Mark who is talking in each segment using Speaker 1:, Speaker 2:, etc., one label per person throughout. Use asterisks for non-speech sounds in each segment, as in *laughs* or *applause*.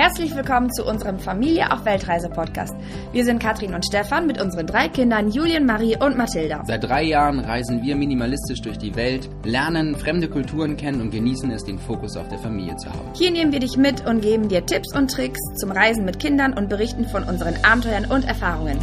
Speaker 1: Herzlich willkommen zu unserem Familie auf Weltreise Podcast. Wir sind Katrin und Stefan mit unseren drei Kindern Julien, Marie und Mathilda.
Speaker 2: Seit drei Jahren reisen wir minimalistisch durch die Welt, lernen fremde Kulturen kennen und genießen es, den Fokus auf der Familie zu haben.
Speaker 1: Hier nehmen wir dich mit und geben dir Tipps und Tricks zum Reisen mit Kindern und berichten von unseren Abenteuern und Erfahrungen.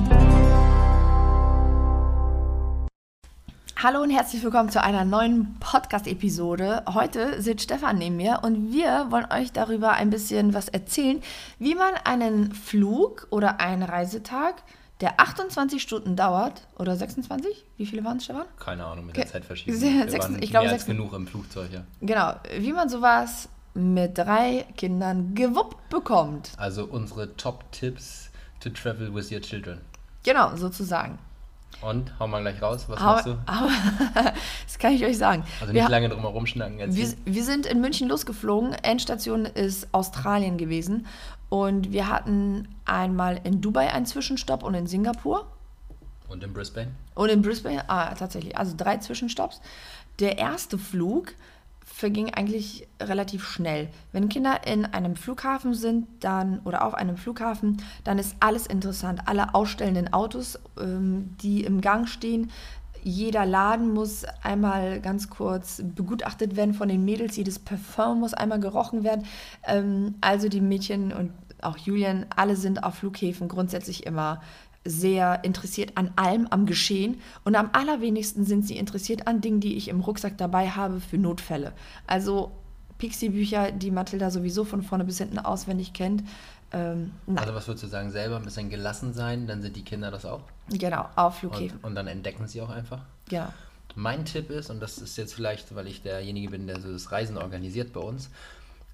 Speaker 1: Hallo und herzlich willkommen zu einer neuen Podcast-Episode. Heute sitzt Stefan neben mir und wir wollen euch darüber ein bisschen was erzählen, wie man einen Flug oder einen Reisetag, der 28 Stunden dauert, oder 26? Wie viele waren es, Stefan?
Speaker 2: Keine Ahnung, mit der
Speaker 1: Ge-
Speaker 2: Zeitverschiebung. Wir waren
Speaker 1: ich glaube,
Speaker 2: mehr als
Speaker 1: sechs-
Speaker 2: genug im Flugzeug, ja.
Speaker 1: Genau, wie man sowas mit drei Kindern gewuppt bekommt.
Speaker 2: Also unsere Top-Tipps to travel with your children.
Speaker 1: Genau, sozusagen.
Speaker 2: Und, hau mal gleich raus, was
Speaker 1: Aber,
Speaker 2: machst du? *laughs*
Speaker 1: aber *laughs* das kann ich euch sagen.
Speaker 2: Also
Speaker 1: Wir
Speaker 2: nicht lange drum herum schnacken.
Speaker 1: Wir, wir sind in München losgeflogen. Endstation ist Australien gewesen. Und wir hatten einmal in Dubai einen Zwischenstopp und in Singapur.
Speaker 2: Und in Brisbane?
Speaker 1: Und in Brisbane, ah, tatsächlich, also drei Zwischenstopps. Der erste Flug verging eigentlich relativ schnell. Wenn Kinder in einem Flughafen sind, dann oder auf einem Flughafen, dann ist alles interessant. Alle ausstellenden Autos, ähm, die im Gang stehen. Jeder Laden muss einmal ganz kurz begutachtet werden von den Mädels. Jedes Parfum muss einmal gerochen werden. Ähm, also die Mädchen und auch Julian, alle sind auf Flughäfen grundsätzlich immer sehr interessiert an allem, am Geschehen und am allerwenigsten sind sie interessiert an Dingen, die ich im Rucksack dabei habe für Notfälle. Also Pixie-Bücher, die Mathilda sowieso von vorne bis hinten auswendig kennt. Ähm,
Speaker 2: Also was würdest du sagen, selber ein bisschen gelassen sein, dann sind die Kinder das auch.
Speaker 1: genau, auf Flughäfen.
Speaker 2: Und, und dann entdecken sie auch einfach.
Speaker 1: Genau.
Speaker 2: Mein Tipp ist, und das ist jetzt vielleicht, weil ich derjenige bin, der so das Reisen organisiert bei uns,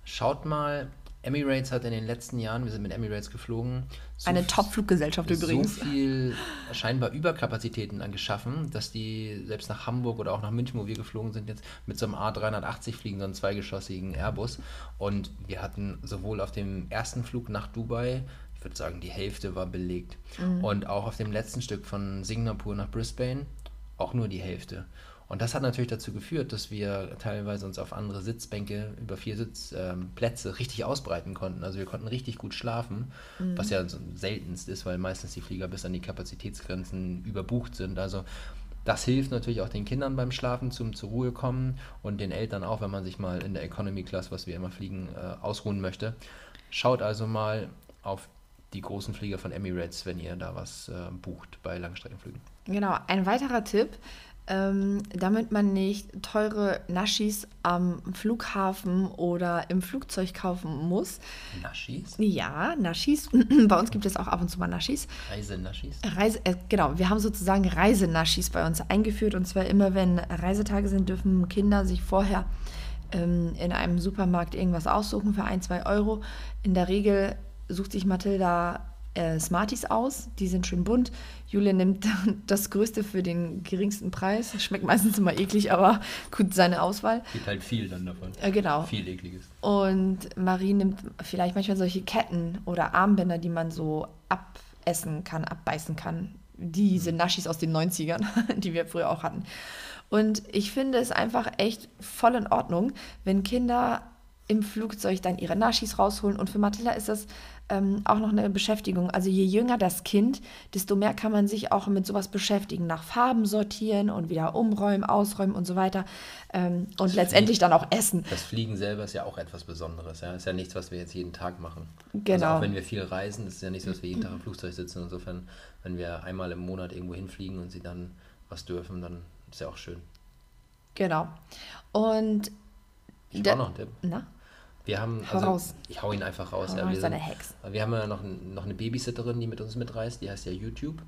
Speaker 2: schaut mal, Emirates hat in den letzten Jahren, wir sind mit Emirates geflogen, so
Speaker 1: Eine Top-Fluggesellschaft übrigens.
Speaker 2: so viel scheinbar Überkapazitäten angeschaffen, dass die selbst nach Hamburg oder auch nach München, wo wir geflogen sind, jetzt mit so einem A380 fliegen, so einem zweigeschossigen Airbus. Und wir hatten sowohl auf dem ersten Flug nach Dubai, ich würde sagen, die Hälfte war belegt. Und auch auf dem letzten Stück von Singapur nach Brisbane auch nur die Hälfte. Und das hat natürlich dazu geführt, dass wir teilweise uns auf andere Sitzbänke über vier Sitzplätze ähm, richtig ausbreiten konnten. Also wir konnten richtig gut schlafen, was ja so seltenst ist, weil meistens die Flieger bis an die Kapazitätsgrenzen überbucht sind. Also das hilft natürlich auch den Kindern beim Schlafen zum zur Ruhe kommen und den Eltern auch, wenn man sich mal in der Economy Class, was wir immer fliegen, äh, ausruhen möchte. Schaut also mal auf die großen Flieger von Emirates, wenn ihr da was äh, bucht bei Langstreckenflügen.
Speaker 1: Genau, ein weiterer Tipp, ähm, damit man nicht teure Naschis am Flughafen oder im Flugzeug kaufen muss.
Speaker 2: Naschis?
Speaker 1: Ja, Naschis. *clears throat* Bei uns gibt es auch ab und zu mal Naschis.
Speaker 2: Reisenaschis?
Speaker 1: Reise, äh, genau, wir haben sozusagen Reisenaschis bei uns eingeführt. Und zwar immer, wenn Reisetage sind, dürfen Kinder sich vorher ähm, in einem Supermarkt irgendwas aussuchen für ein, zwei Euro. In der Regel sucht sich Mathilda äh, Smarties aus. Die sind schön bunt. Julia nimmt *laughs* das Größte für den geringsten Preis. Schmeckt meistens immer eklig, aber gut, seine Auswahl.
Speaker 2: Gibt halt viel dann davon.
Speaker 1: Äh, genau.
Speaker 2: Viel ekliges.
Speaker 1: Und Marie nimmt vielleicht manchmal solche Ketten oder Armbänder, die man so abessen kann, abbeißen kann. Diese Naschis aus den 90ern, *laughs* die wir früher auch hatten. Und ich finde es einfach echt voll in Ordnung, wenn Kinder im Flugzeug dann ihre Naschis rausholen. Und für Mathilda ist das ähm, auch noch eine Beschäftigung. Also je jünger das Kind, desto mehr kann man sich auch mit sowas beschäftigen. Nach Farben sortieren und wieder umräumen, ausräumen und so weiter. Ähm, und letztendlich dann auch essen.
Speaker 2: Das Fliegen selber ist ja auch etwas Besonderes. Ja? Ist ja nichts, was wir jetzt jeden Tag machen.
Speaker 1: Genau.
Speaker 2: Also auch wenn wir viel reisen, ist es ja nichts, was wir jeden Tag im *clears throat* Flugzeug sitzen. Insofern, wenn wir einmal im Monat irgendwo hinfliegen und sie dann was dürfen, dann ist ja auch schön.
Speaker 1: Genau. Und
Speaker 2: Ich brauche noch einen Tipp.
Speaker 1: na,
Speaker 2: Wir haben,
Speaker 1: Hau
Speaker 2: also,
Speaker 1: raus.
Speaker 2: ich hau ihn einfach raus.
Speaker 1: Hau
Speaker 2: ja, wir, sind,
Speaker 1: Hex.
Speaker 2: wir haben ja noch, noch eine Babysitterin, die mit uns mitreist, die heißt ja YouTube.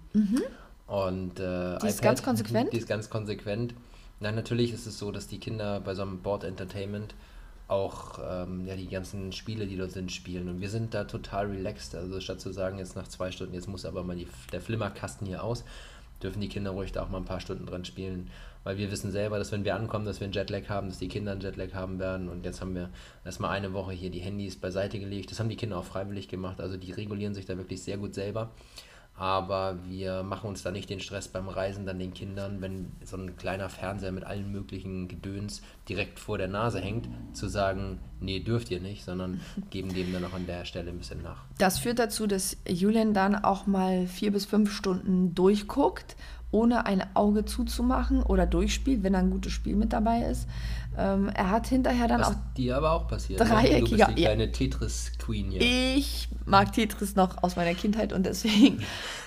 Speaker 2: Und, äh,
Speaker 1: Mhm. *laughs* Die ist ganz konsequent?
Speaker 2: Die ist ganz konsequent. Nein, natürlich ist es so, dass die Kinder bei so einem Board Entertainment auch ähm, ja, die ganzen Spiele, die dort sind, spielen. Und wir sind da total relaxed. Also statt zu sagen, jetzt nach zwei Stunden, jetzt muss aber mal die, der Flimmerkasten hier aus, dürfen die Kinder ruhig da auch mal ein paar Stunden dran spielen. Weil wir wissen selber, dass wenn wir ankommen, dass wir einen Jetlag haben, dass die Kinder einen Jetlag haben werden. Und jetzt haben wir erstmal eine Woche hier die Handys beiseite gelegt. Das haben die Kinder auch freiwillig gemacht. Also die regulieren sich da wirklich sehr gut selber. aber wir machen uns da nicht den Stress beim Reisen dann den Kindern, wenn so ein kleiner Fernseher mit allen möglichen Gedöns direkt vor der Nase hängt, zu sagen, nee, dürft ihr nicht, sondern *laughs* geben dem dann noch an der Stelle ein bisschen nach.
Speaker 1: Das führt dazu, dass Julian dann auch mal vier bis fünf Stunden durchguckt ohne ein Auge zuzumachen oder durchspielt, wenn da ein gutes Spiel mit dabei ist. Ähm, er hat hinterher dann
Speaker 2: Was
Speaker 1: auch.
Speaker 2: dir aber auch passiert. Ne?
Speaker 1: Dreieckiger.
Speaker 2: Du bist die kleine Tetris-Queen hier.
Speaker 1: Ich mag Tetris noch aus meiner Kindheit und deswegen.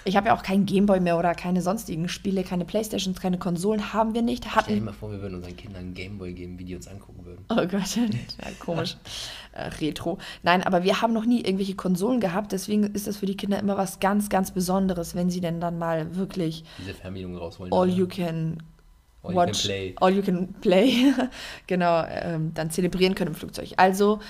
Speaker 1: Ich habe ja auch keinen Gameboy mehr oder keine sonstigen Spiele, keine Playstations, keine Konsolen haben wir nicht. Hatten,
Speaker 2: Stell dir mal vor, wir würden unseren Kindern einen Gameboy geben, wie die uns angucken würden.
Speaker 1: Oh Gott, *laughs* ja, komisch. äh, Retro. Nein, aber wir haben noch nie irgendwelche Konsolen gehabt, deswegen ist das für die Kinder immer was ganz, ganz Besonderes, wenn sie denn dann mal wirklich
Speaker 2: Diese Fernbedienung rausholen.
Speaker 1: all you can
Speaker 2: All you can
Speaker 1: watch,
Speaker 2: play.
Speaker 1: all you can play, genau, ähm, dann zelebrieren können im Flugzeug. Also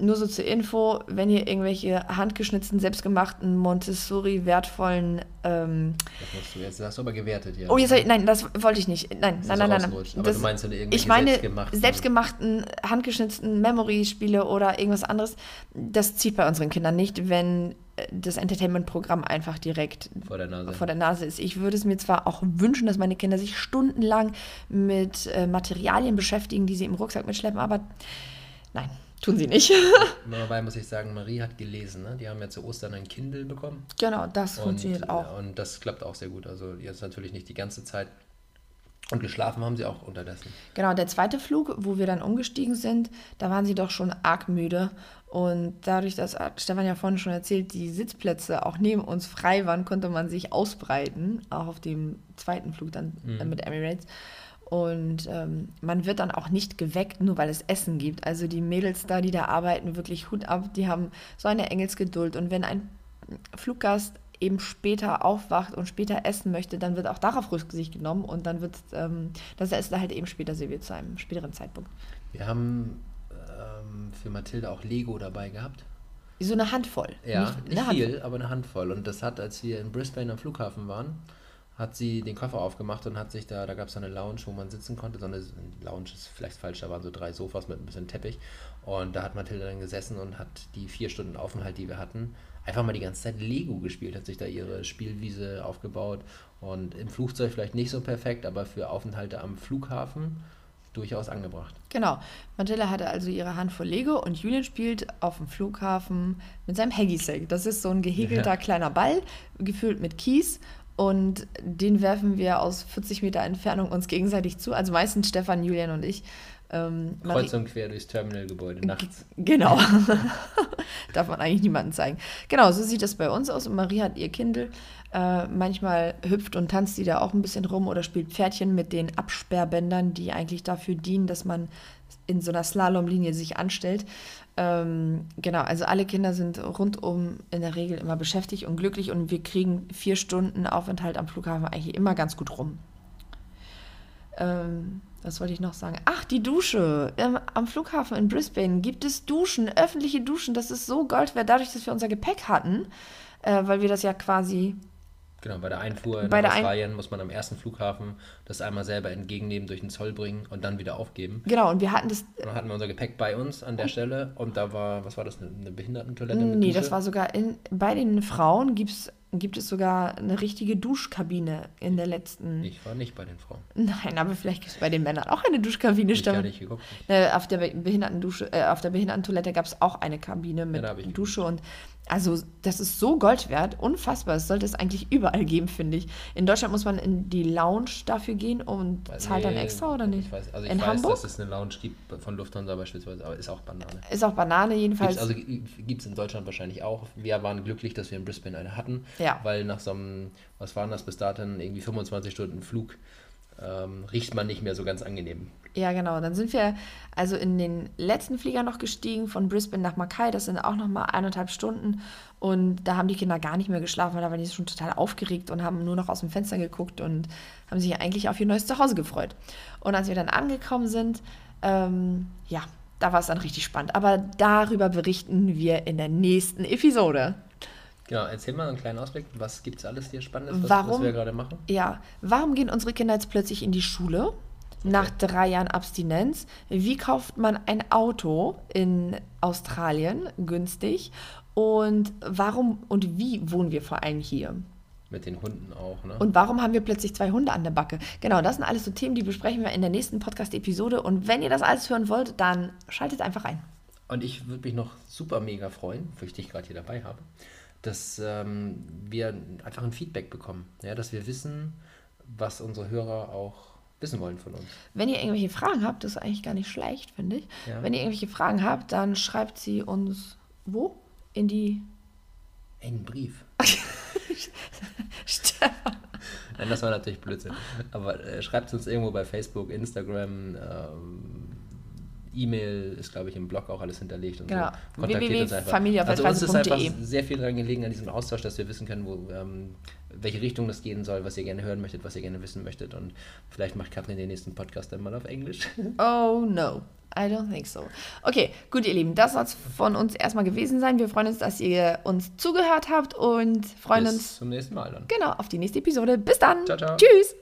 Speaker 1: nur so zur Info, wenn ihr irgendwelche handgeschnitzten, selbstgemachten, Montessori wertvollen ähm,
Speaker 2: Das musst du jetzt, das hast du aber gewertet, ja.
Speaker 1: Oh, jetzt, ich- nein, das wollte ich nicht. Nein,
Speaker 2: Das
Speaker 1: nein, nein, nein. nein.
Speaker 2: Aber du meinst dann irgendwelche
Speaker 1: ich meine
Speaker 2: selbstgemachten-
Speaker 1: selbstgemachten, handgeschnitzten Memory-Spiele oder irgendwas anderes. Das zieht bei unseren Kindern nicht, wenn das Entertainment-Programm einfach direkt
Speaker 2: vor der Nase.
Speaker 1: vor der Nase ist. Ich würde es mir zwar auch wünschen, dass meine Kinder sich stundenlang mit äh, Materialien beschäftigen, die sie im Rucksack mitschleppen, aber nein, tun sie nicht. *laughs*
Speaker 2: Dabei muss ich sagen, Marie hat gelesen. Ne? Die haben ja zu Ostern ein Kindle bekommen.
Speaker 1: genau, das funktioniert
Speaker 2: und,
Speaker 1: auch.
Speaker 2: Und das klappt auch sehr gut. Also jetzt natürlich nicht die ganze Zeit. Und geschlafen haben sie auch unterdessen.
Speaker 1: Genau, der zweite Flug, wo wir dann umgestiegen sind, da waren sie doch schon arg müde. Und dadurch, dass Stefan ja vorhin schon erzählt, die Sitzplätze auch neben uns frei waren, konnte man sich ausbreiten, auch auf dem zweiten Flug dann äh, mit Emirates. Und ähm, man wird dann auch nicht geweckt, nur weil es Essen gibt. Also die Mädels da, die da arbeiten, wirklich Hut ab, die haben so eine Engelsgeduld. Und wenn ein Fluggast eben später aufwacht und später essen möchte, dann wird auch darauf Rücksicht genommen und dann wird ähm, das Essen halt eben später serviert zu einem späteren Zeitpunkt.
Speaker 2: Wir haben ähm, für Mathilde auch Lego dabei gehabt.
Speaker 1: So eine Handvoll.
Speaker 2: Ja,
Speaker 1: Nicht-
Speaker 2: nicht,
Speaker 1: eine Handvoll.
Speaker 2: viel, aber eine Handvoll. Und das hat, als wir in Brisbane am Flughafen waren, hat sie den Koffer aufgemacht und hat sich da, da gab es so eine Lounge, wo man sitzen konnte. So eine Lounge ist vielleicht falsch, da waren so drei Sofas mit ein bisschen Teppich. Und da hat Mathilde dann gesessen und hat die vier Stunden Aufenthalt, die wir hatten, einfach mal die ganze Zeit Lego gespielt, hat sich da ihre Spielwiese aufgebaut. Und im Flugzeug vielleicht nicht so perfekt, aber für Aufenthalte am Flughafen durchaus angebracht.
Speaker 1: Genau. Matilda hatte also ihre Handvoll Lego und Julian spielt auf dem Flughafen mit seinem Haggy-Sack. Das ist so ein gehäkelter
Speaker 2: Ja.
Speaker 1: kleiner Ball, gefüllt mit Kies. Und den werfen wir aus 40 Meter Entfernung uns gegenseitig zu. Also meistens Stefan, Julian und ich. Ähm, Marie-
Speaker 2: Kreuz und quer durchs Terminalgebäude nachts.
Speaker 1: Genau. *laughs* *laughs* Darf man eigentlich niemandem zeigen. Genau, so sieht das bei uns aus. Und Marie hat ihr Kindle. Äh, manchmal hüpft und tanzt sie da auch ein bisschen rum oder spielt Pferdchen mit den Absperrbändern, die eigentlich dafür dienen, dass man in so einer Slalomlinie sich anstellt. Ähm, genau, also alle Kinder sind rundum in der Regel immer beschäftigt und glücklich und wir kriegen vier Stunden Aufenthalt am Flughafen eigentlich immer ganz gut rum. Ähm, was wollte ich noch sagen? Ach, die Dusche. Ähm, am Flughafen in Brisbane gibt es Duschen, öffentliche Duschen. Das ist so Gold wert, dadurch, dass wir unser Gepäck hatten, äh, weil wir das ja quasi.
Speaker 2: Genau, bei der Einfuhr
Speaker 1: Bei
Speaker 2: nach
Speaker 1: der Ein-
Speaker 2: Australien muss man am ersten Flughafen das einmal selber entgegennehmen, durch den Zoll bringen und dann wieder aufgeben.
Speaker 1: Genau, und wir hatten das.
Speaker 2: Und dann hatten wir unser Gepäck bei uns an der Stelle und da war, was war das, eine, eine Behindertentoilette mit
Speaker 1: Nee,
Speaker 2: Dusche?
Speaker 1: das war sogar in. Bei den Frauen gibt's, gibt es sogar eine richtige Duschkabine in der letzten.
Speaker 2: Ich war nicht bei den Frauen.
Speaker 1: Nein, aber vielleicht gibt es bei den Männern auch eine Duschkabine.
Speaker 2: Ich ja
Speaker 1: Stefan.
Speaker 2: nicht geguckt.
Speaker 1: Äh, auf der Be- Behindertendusche, äh, auf der Behindertentoilette gab es auch eine Kabine mit
Speaker 2: ich
Speaker 1: Dusche und also das ist so Gold wert, unfassbar. Das sollte es eigentlich überall geben, finde ich. In Deutschland muss man in die Lounge dafür gehen und zahlt dann
Speaker 2: Nee,
Speaker 1: extra oder nicht?
Speaker 2: Ich weiß, also ich
Speaker 1: in
Speaker 2: weiß,
Speaker 1: Hamburg
Speaker 2: dass es eine Lounge gibt von Lufthansa beispielsweise, aber ist auch Banane.
Speaker 1: ist auch Banane jedenfalls.
Speaker 2: Gibt's, also gibt es in Deutschland wahrscheinlich auch. Wir waren glücklich, dass wir in Brisbane eine hatten,
Speaker 1: Ja.
Speaker 2: weil nach so einem, was waren das bis dahin, irgendwie 25 Stunden Flug, ähm, riecht man nicht mehr so ganz angenehm.
Speaker 1: Ja, genau. Dann sind wir also in den letzten Flieger noch gestiegen von Brisbane nach Mackay. Das sind auch noch mal eineinhalb Stunden. Und da haben die Kinder gar nicht mehr geschlafen, weil da waren die schon total aufgeregt und haben nur noch aus dem Fenster geguckt und haben sich eigentlich auf ihr neues Zuhause gefreut. Und als wir dann angekommen sind, ähm, ja, da war es dann richtig spannend. Aber darüber berichten wir in der nächsten Episode.
Speaker 2: Genau, erzähl mal einen kleinen Ausblick. Was gibt es alles hier Spannendes, was,
Speaker 1: Warum?
Speaker 2: was wir gerade machen?
Speaker 1: Ja, warum gehen unsere Kinder jetzt plötzlich in die Schule? Nach drei Jahren Abstinenz. Wie kauft man ein Auto in Australien günstig? Und warum und wie wohnen wir vor allem hier?
Speaker 2: mit den Hunden auch. Ne?
Speaker 1: Und warum haben wir plötzlich zwei Hunde an der Backe? Genau, das sind alles so Themen, die besprechen wir in der nächsten Podcast-Episode. Und wenn ihr das alles hören wollt, dann schaltet einfach ein.
Speaker 2: Und ich würde mich noch super mega freuen, wo ich dich gerade hier dabei habe, dass ähm, wir einfach ein Feedback bekommen. Ja, dass wir wissen, was unsere Hörer auch wissen wollen von uns.
Speaker 1: Wenn ihr irgendwelche Fragen habt, das ist eigentlich gar nicht schlecht, finde ich.
Speaker 2: Ja.
Speaker 1: Wenn ihr irgendwelche Fragen habt, dann schreibt sie uns wo? In die.
Speaker 2: Einen Brief. *laughs*
Speaker 1: Stefan.
Speaker 2: Nein, das war natürlich Blödsinn. Aber äh, schreibt uns irgendwo bei Facebook, Instagram, ähm, E-Mail ist, glaube ich, im Blog auch alles hinterlegt. Und
Speaker 1: Genau.
Speaker 2: so. Kontaktiert uns einfach. Also uns ist einfach sehr viel daran gelegen an diesem Austausch, dass wir wissen können, wo, ähm, welche Richtung das gehen soll, was ihr gerne hören möchtet, was ihr gerne wissen möchtet. Und vielleicht macht Katrin den nächsten Podcast dann mal auf Englisch. *laughs*
Speaker 1: Oh no, I don't think so. Okay, gut, ihr Lieben, das soll es von uns erstmal gewesen sein. Wir freuen uns, dass ihr uns zugehört habt und freuen uns
Speaker 2: Bis zum nächsten Mal dann.
Speaker 1: genau auf die nächste Episode. Bis dann.
Speaker 2: Ciao, ciao.
Speaker 1: Tschüss.